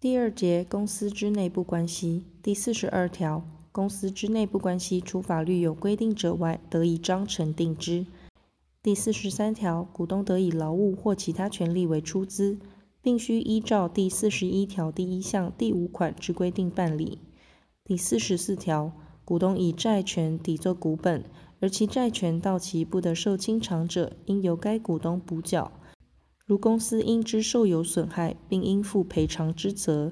第二节公司之内部关系第四十二条，公司之内部关系，除法律有规定者外，得以章程定之。第四十三条，股东得以劳务或其他权利为出资，并须依照第四十一条第一项第五款之规定办理。第四十四条，股东以债权抵作股本，而其债权到期不得受清偿者，应由该股东补缴。如公司因之受有损害，并应负赔偿之责。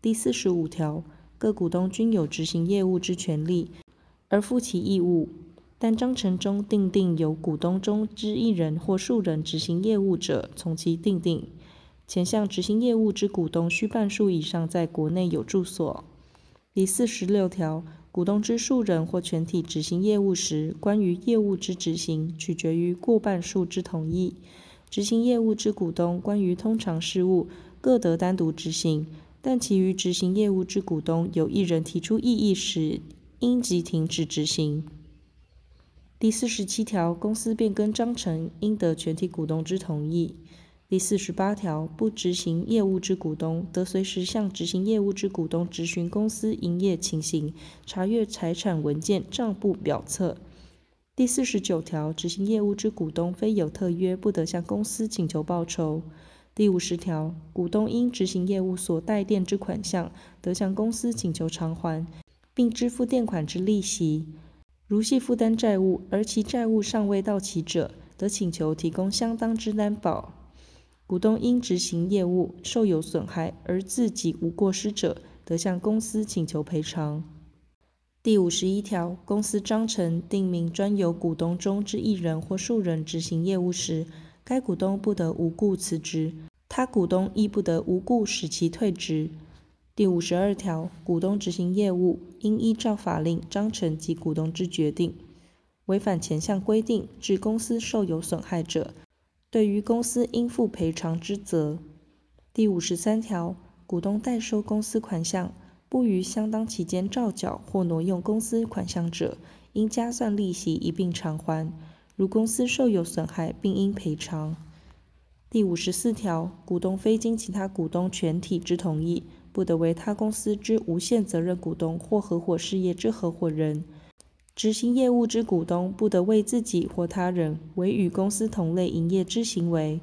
第四十五条，各股东均有执行业务之权利，而负其义务。但章程中订定由股东中之一人或数人执行业务者，从其订定。前项执行业务之股东，需半数以上在国内有住所。第四十六条，股东之数人或全体执行业务时，关于业务之执行，取决于过半数之同意。执行业务之股东，关于通常事务，各得单独执行；但其余执行业务之股东，有一人提出异议时，应即停止执行。第四十七条，公司变更章程，应得全体股东之同意。第四十八条，不执行业务之股东，得随时向执行业务之股东质询公司营业情形，查阅财产文件、账簿表册。第四十九条，执行业务之股东非有特约，不得向公司请求报酬。第五十条，股东因执行业务所贷垫之款项，得向公司请求偿还，并支付垫款之利息。如系负担债务，而其债务尚未到期者，得请求提供相当之担保。股东因执行业务受有损害，而自己无过失者，得向公司请求赔偿。第五十一条，公司章程订明专由股东中之一人或数人执行业务时，该股东不得无故辞职，他股东亦不得无故使其退职。第五十二条，股东执行业务应依照法令、章程及股东之决定，违反前项规定，致公司受有损害者，对于公司应负赔偿之责。第五十三条，股东代收公司款项。不于相当期间照缴或挪用公司款项者，应加算利息一并偿还。如公司受有损害，并应赔偿。第五十四条，股东非经其他股东全体之同意，不得为他公司之无限责任股东或合伙事业之合伙人。执行业务之股东，不得为自己或他人为与公司同类营业之行为。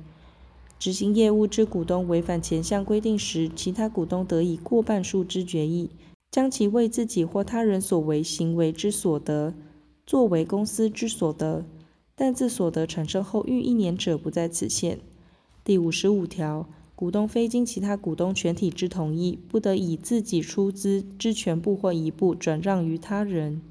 执行业务之股东违反前项规定时，其他股东得以过半数之决议，将其为自己或他人所为行为之所得，作为公司之所得，但自所得产生后逾一年者，不在此限。第五十五条，股东非经其他股东全体之同意，不得以自己出资之全部或一部转让于他人。